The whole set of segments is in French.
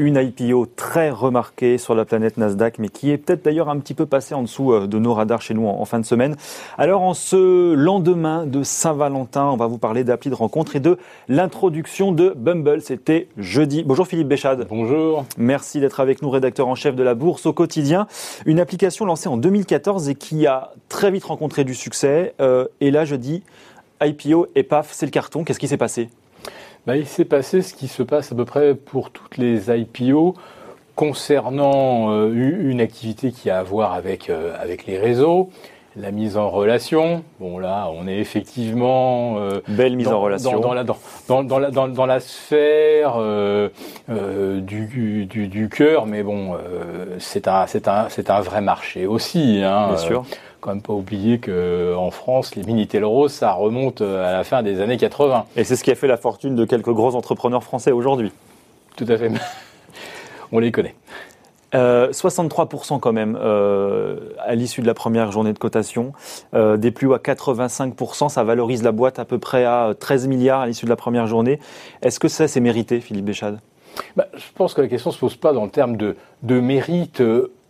une IPO très remarquée sur la planète Nasdaq, mais qui est peut-être d'ailleurs un petit peu passée en dessous euh, de nos radars chez nous en, fin de semaine. Alors en ce lendemain de Saint-Valentin, on va vous parler d'appli de rencontre et de l'introduction de Bumble. C'était jeudi. Bonjour Philippe Béchade. Bonjour. Merci d'être avec nous, rédacteur en chef de la Bourse au quotidien. Une application lancée en 2014 et qui a très vite rencontré du succès. Euh, et là, je dis IPO et paf, c'est le carton. Qu'est-ce qui s'est passé? Bah, il s'est passé ce qui se passe à peu près pour toutes les IPO concernant euh, une activité qui a à voir avec, euh, avec les réseaux, la mise en relation. Bon là, on est effectivement euh, belle mise en relation dans, la, dans, dans, la, dans, la sphère du, du, du cœur, mais bon, c'est un, un, un vrai marché aussi. Hein, Bien sûr quand même pas oublier qu'en France, les Minitel Rose, ça remonte à la fin des années 80. Et c'est ce qui a fait la fortune de quelques gros entrepreneurs français aujourd'hui. Tout à fait. On les connaît. 63% euh, quand même euh, à l'issue de la première journée de cotation, euh, des plus hauts à 85%, ça valorise la boîte à peu près à 13 milliards à l'issue de la première journée. Est-ce que ça c'est mérité, Philippe Béchade? Bah, Je pense que la question ne se pose pas dans le terme de, de mérite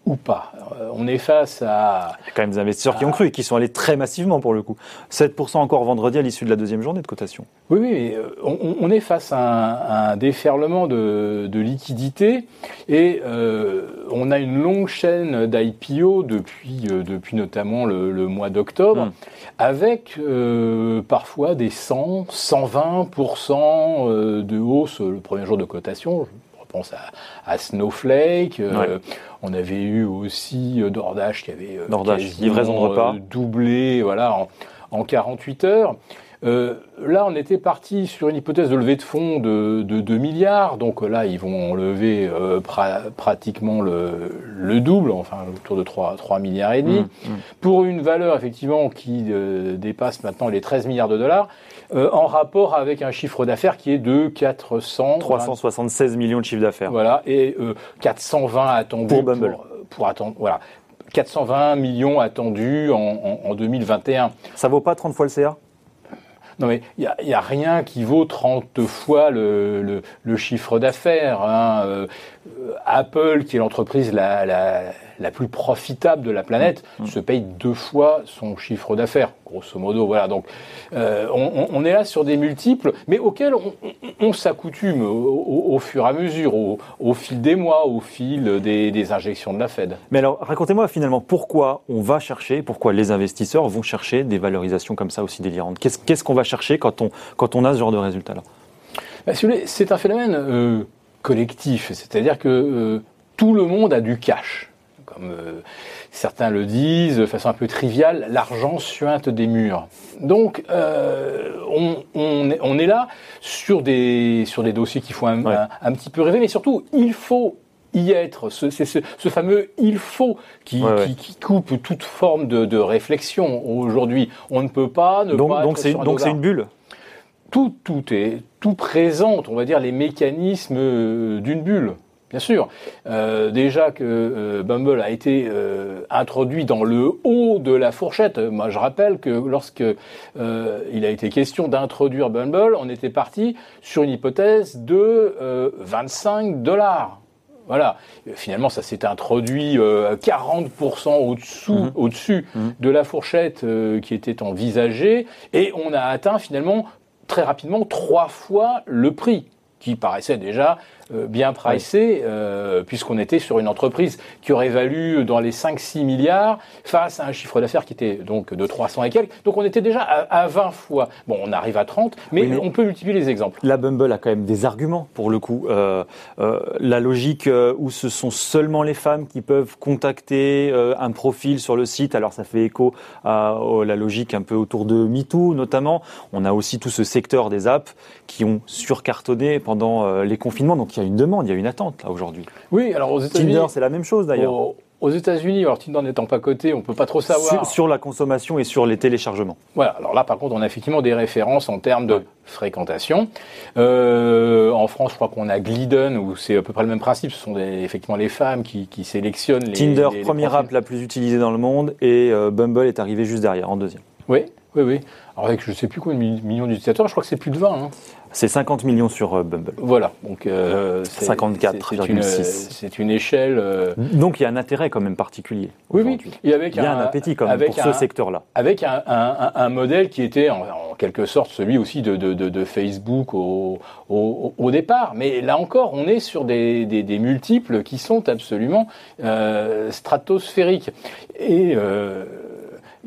ou pas. Euh, on est face à... Il y a quand même des investisseurs qui ont cru et qui sont allés très massivement pour le coup. 7% encore vendredi à l'issue de la deuxième journée de cotation. Oui, oui, euh, on, est face à un, déferlement de, liquidités et euh, on a une longue chaîne d'IPO depuis, depuis notamment le, mois d'octobre, hum. avec parfois des 100, 120% de hausse le premier jour de cotation pense à, Snowflake. Euh, on avait eu aussi euh, Dordache qui avait euh, doublé voilà, en, en 48 heures. Euh, là, on était parti sur une hypothèse de levée de fonds de, de 2 milliards. Donc là, ils vont lever euh, pratiquement le, le, double, enfin autour de 3, 3 milliards et demi, mmh, mmh. pour une valeur effectivement qui euh, dépasse maintenant les 13 milliards de dollars, en rapport avec un chiffre d'affaires qui est de 400... 376 millions de chiffre d'affaires. Voilà, et 420 attendus pour Bumble. Pour, attendre, voilà. 420 millions attendus en, en, en 2021. Ça vaut pas 30 fois le CA non, mais il n'y a, a, rien qui vaut 30 fois le, le, le chiffre d'affaires. Hein. Euh, Apple, qui est l'entreprise la, la, la, plus profitable de la planète, mmh. se paye deux fois son chiffre d'affaires, grosso modo. Voilà, donc euh, on, on, est là sur des multiples, mais auxquels on, on s'accoutume au, au, fur et à mesure, au, au, fil des mois, au fil des, des injections de la Fed. Mais alors, racontez-moi finalement pourquoi on va chercher, pourquoi les investisseurs vont chercher des valorisations comme ça aussi délirantes? Qu'est-ce qu'on va chercher quand on, quand on a ce genre de résultat-là? Bah, C'est un phénomène euh, collectif, c'est-à-dire que euh, tout le monde a du cash. Comme euh, certains le disent de façon un peu triviale, l'argent suinte des murs. Donc on, on, est, on, est, là sur des, sur des dossiers qui font un, un, petit peu rêver, mais surtout il faut y être, c'est ce, ce, fameux il faut qui, qui, qui, coupe toute forme de, de réflexion. Aujourd'hui, on ne peut pas ne donc, pas. Donc c'est donc c'est une bulle? Tout tout est tout présente, on va dire les mécanismes euh, d'une bulle. Bien sûr, euh, déjà que euh, Bumble a été euh, introduit dans le haut de la fourchette. Moi, je rappelle que lorsque il a été question d'introduire Bumble, on était parti sur une hypothèse de 25 dollars. Voilà. Finalement, ça s'est introduit euh, 40% au-dessous, mmh. au-dessus mmh. de la fourchette euh, qui était envisagée, et on a atteint finalement très rapidement trois fois le prix qui paraissait déjà bien pricé, euh, puisqu'on était sur une entreprise qui aurait valu dans les 5-6 milliards face à un chiffre d'affaires qui était donc de 300 et quelques. Donc on était déjà à, 20 fois. Bon, on arrive à 30, mais, on peut multiplier les exemples. La Bumble a quand même des arguments pour le coup. Euh, la logique où ce sont seulement les femmes qui peuvent contacter un profil sur le site, alors ça fait écho à, la logique un peu autour de MeToo notamment. On a aussi tout ce secteur des apps qui ont surcartonné pendant les confinements. Donc il y a une demande, il y a une attente là aujourd'hui. Oui, alors aux États-Unis. Tinder, c'est la même chose d'ailleurs. Aux, États-Unis, alors Tinder n'étant pas coté, on peut pas trop savoir. Sur, la consommation et sur les téléchargements. Voilà, alors là par contre, on a effectivement des références en termes de fréquentation. Euh, en France, je crois qu'on a Glidden, où c'est à peu près le même principe. Ce sont effectivement les femmes qui, sélectionnent les. Tinder, première app la plus utilisée dans le monde, et euh, Bumble est arrivé juste derrière, en deuxième. Oui, Oui, oui. Alors avec je ne sais plus combien de millions d'utilisateurs, je crois que c'est plus de 20. Hein. C'est 50 millions sur euh, Bumble. Voilà, donc euh, 54,6. C'est une, échelle. Euh, donc il y a un intérêt quand même particulier. Oui, oui. Et avec il y a un, appétit quand même pour ce secteur-là. Avec un, un, modèle qui était en, quelque sorte celui aussi de, de, de, Facebook au, au, au, départ. Mais là encore, on est sur des, des, des multiples qui sont absolument euh, stratosphériques. Et euh,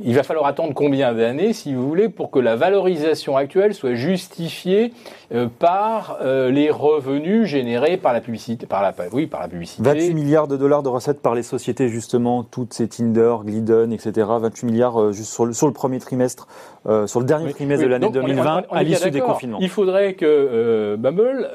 il va falloir attendre combien d'années, si vous voulez, pour que la valorisation actuelle soit justifiée euh, par euh, les revenus générés par la publicité, par la, oui, par la publicité. 28 milliards de dollars de recettes par les sociétés, justement, toutes ces Tinder, Glidden, etc. 28 milliards euh, juste sur le, sur le premier trimestre, sur le dernier trimestre de l'année 2020, à l'issue des confinements. Il faudrait que Bumble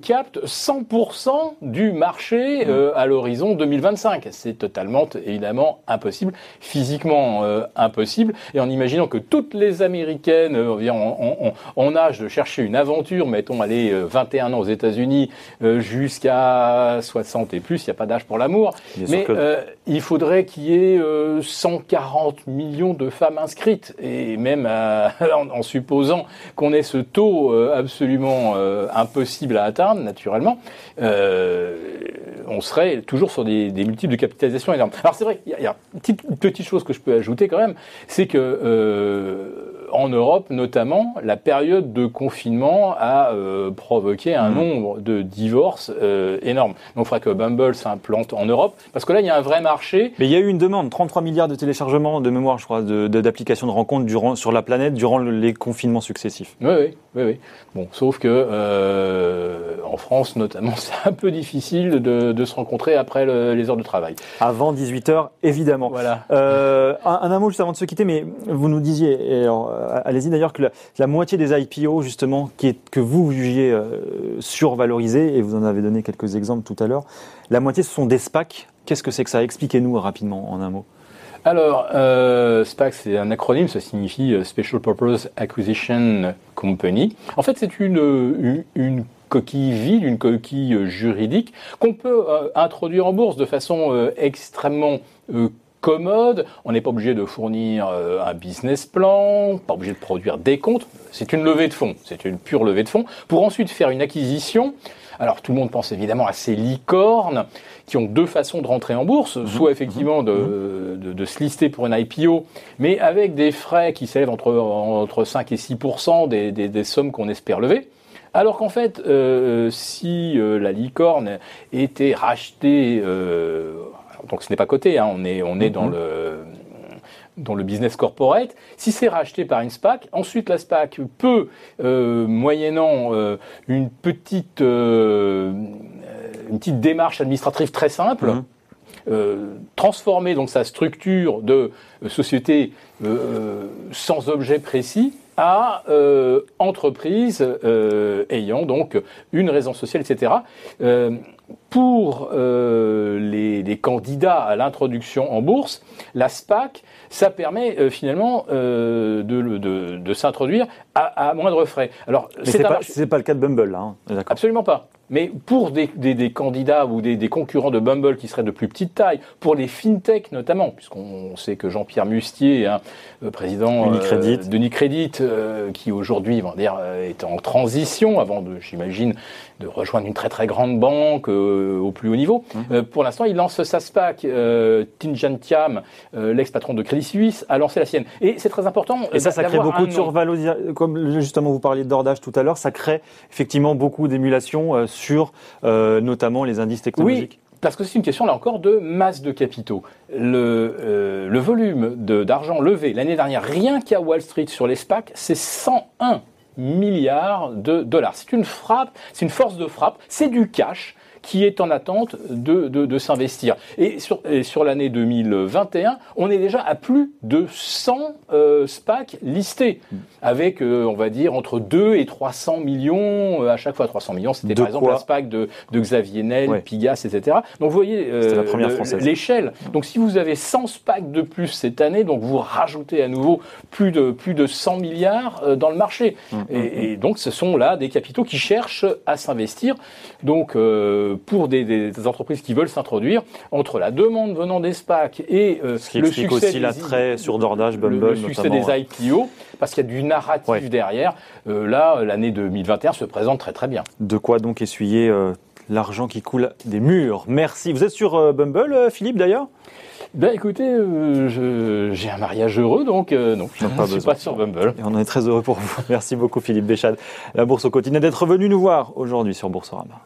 capte 100% du marché mmh. à l'horizon 2025. C'est totalement, évidemment, impossible, physiquement impossible. Et en imaginant que toutes les Américaines en, en âge de chercher une aventure mettons, aller 21 ans aux États-Unis euh, jusqu'à 60 et plus, il n'y a pas d'âge pour l'amour. Mais euh, il faudrait qu'il y ait 140 euh, millions de femmes inscrites. Et même en, supposant qu'on ait ce taux absolument impossible à atteindre, naturellement, on serait toujours sur des, multiples de capitalisation énormes. Alors c'est vrai, il y, a, une petite, petite, chose que je peux ajouter quand même, c'est que en Europe notamment, la période de confinement a euh, provoqué un mmh. nombre de divorces euh, énorme. Donc il faudrait que Bumble s'implante en Europe, parce que là, il y a un vrai marché. Mais il y a eu une demande, 33 milliards de téléchargements de mémoire, je crois, d'applications de, de, rencontres durant, sur la planète durant les confinements successifs. Oui, oui, oui. oui. Bon, sauf que euh, en France, notamment, c'est un peu difficile de, de se rencontrer après les heures de travail. Avant 18h, évidemment. Voilà. Un, un, mot juste avant de se quitter, mais vous nous disiez, et alors, euh, allez-y d'ailleurs, que la, moitié des IPO, justement, que vous jugiez euh, survalorisés, et vous en avez donné quelques exemples tout à l'heure, la moitié, ce sont des SPAC. Qu'est-ce que c'est que ça? Expliquez-nous rapidement en un mot. Alors, euh, SPAC, c'est un acronyme, ça signifie Special Purpose Acquisition Company. En fait, c'est une, une, coquille vide, une coquille juridique qu'on peut introduire en bourse de façon extrêmement commode, on n'est pas obligé de fournir euh, un business plan, pas obligé de produire des comptes, c'est une levée de fonds, c'est une pure levée de fonds, pour ensuite faire une acquisition. Alors tout le monde pense évidemment à ces licornes qui ont deux façons de rentrer en bourse, mhm. soit effectivement de, mhm. de, de, se lister pour une IPO, mais avec des frais qui s'élèvent entre, entre 5 et 6 des, des, des sommes qu'on espère lever. Alors qu'en fait, euh, si euh, la licorne était rachetée euh, donc ce n'est pas coté, hein, on est, on est dans mhm. le dans le business corporate, si c'est racheté par une SPAC, ensuite la SPAC peut, euh, moyennant euh, une petite euh, une petite démarche administrative très simple, mhm. transformer donc sa structure de société sans objet précis à entreprise ayant donc une raison sociale, etc pour euh, les, les, candidats à l'introduction en bourse, la SPAC, ça permet euh, finalement euh, de, de, de s'introduire à, à, moindre frais. Alors, c'est pas, pas le cas de Bumble, là. Hein. Absolument pas. Mais pour des, des, candidats ou des, des, concurrents de Bumble qui seraient de plus petite taille, pour les fintech notamment, puisqu'on sait que Jean-Pierre Mustier, hein, président d'Unicredit, euh, qui aujourd'hui est en transition avant de, j'imagine, de rejoindre une très très grande banque au plus haut niveau. Mhm. Euh, pour l'instant, il lance sa SPAC. Euh, Tinjan Thiam, l'ex-patron de Crédit Suisse, a lancé la sienne. Et c'est très important. Et ça, ça crée beaucoup de survalorisation. Comme justement vous parliez d'ordage tout à l'heure, ça crée effectivement beaucoup d'émulation sur notamment les indices technologiques. Oui. Parce que c'est une question, là encore, de masse de capitaux. Le, le volume d'argent levé l'année dernière, rien qu'à Wall Street sur les SPAC, c'est 101 milliards de dollars. C'est une frappe, c'est une force de frappe, c'est du cash qui est en attente de, de, de s'investir. Et sur, sur l'année 2021, on est déjà à plus de 100 euh, SPAC listés, avec, euh, on va dire, entre 2 et 300 millions euh, à chaque fois. 300 millions, c'était par exemple la SPAC de, de Xavier Nel, Pigas, etc. Donc vous voyez l'échelle. Donc si vous avez 100 SPAC de plus cette année, donc vous rajoutez à nouveau plus de, plus de 100 milliards dans le marché. Mmh, et, mmh. et, donc ce sont là des capitaux qui cherchent à s'investir. Donc pour des, entreprises qui veulent s'introduire, entre la demande venant des SPAC et euh, Ce qui le succès aussi l'attrait sur Dordage, Bumble, le, succès des IPO, parce qu'il y a du narratif derrière. là, l'année 2021 se présente très très bien. De quoi donc essuyer l'argent qui coule des murs. Merci. Vous êtes sur Bumble, Philippe, d'ailleurs? Ben écoutez, euh, j'ai un mariage heureux, donc euh, non, je ne suis pas sur Bumble. Et on en est très heureux pour vous. Merci beaucoup Philippe Béchade. La Bourse au quotidien d'être venu nous voir aujourd'hui sur Boursorama.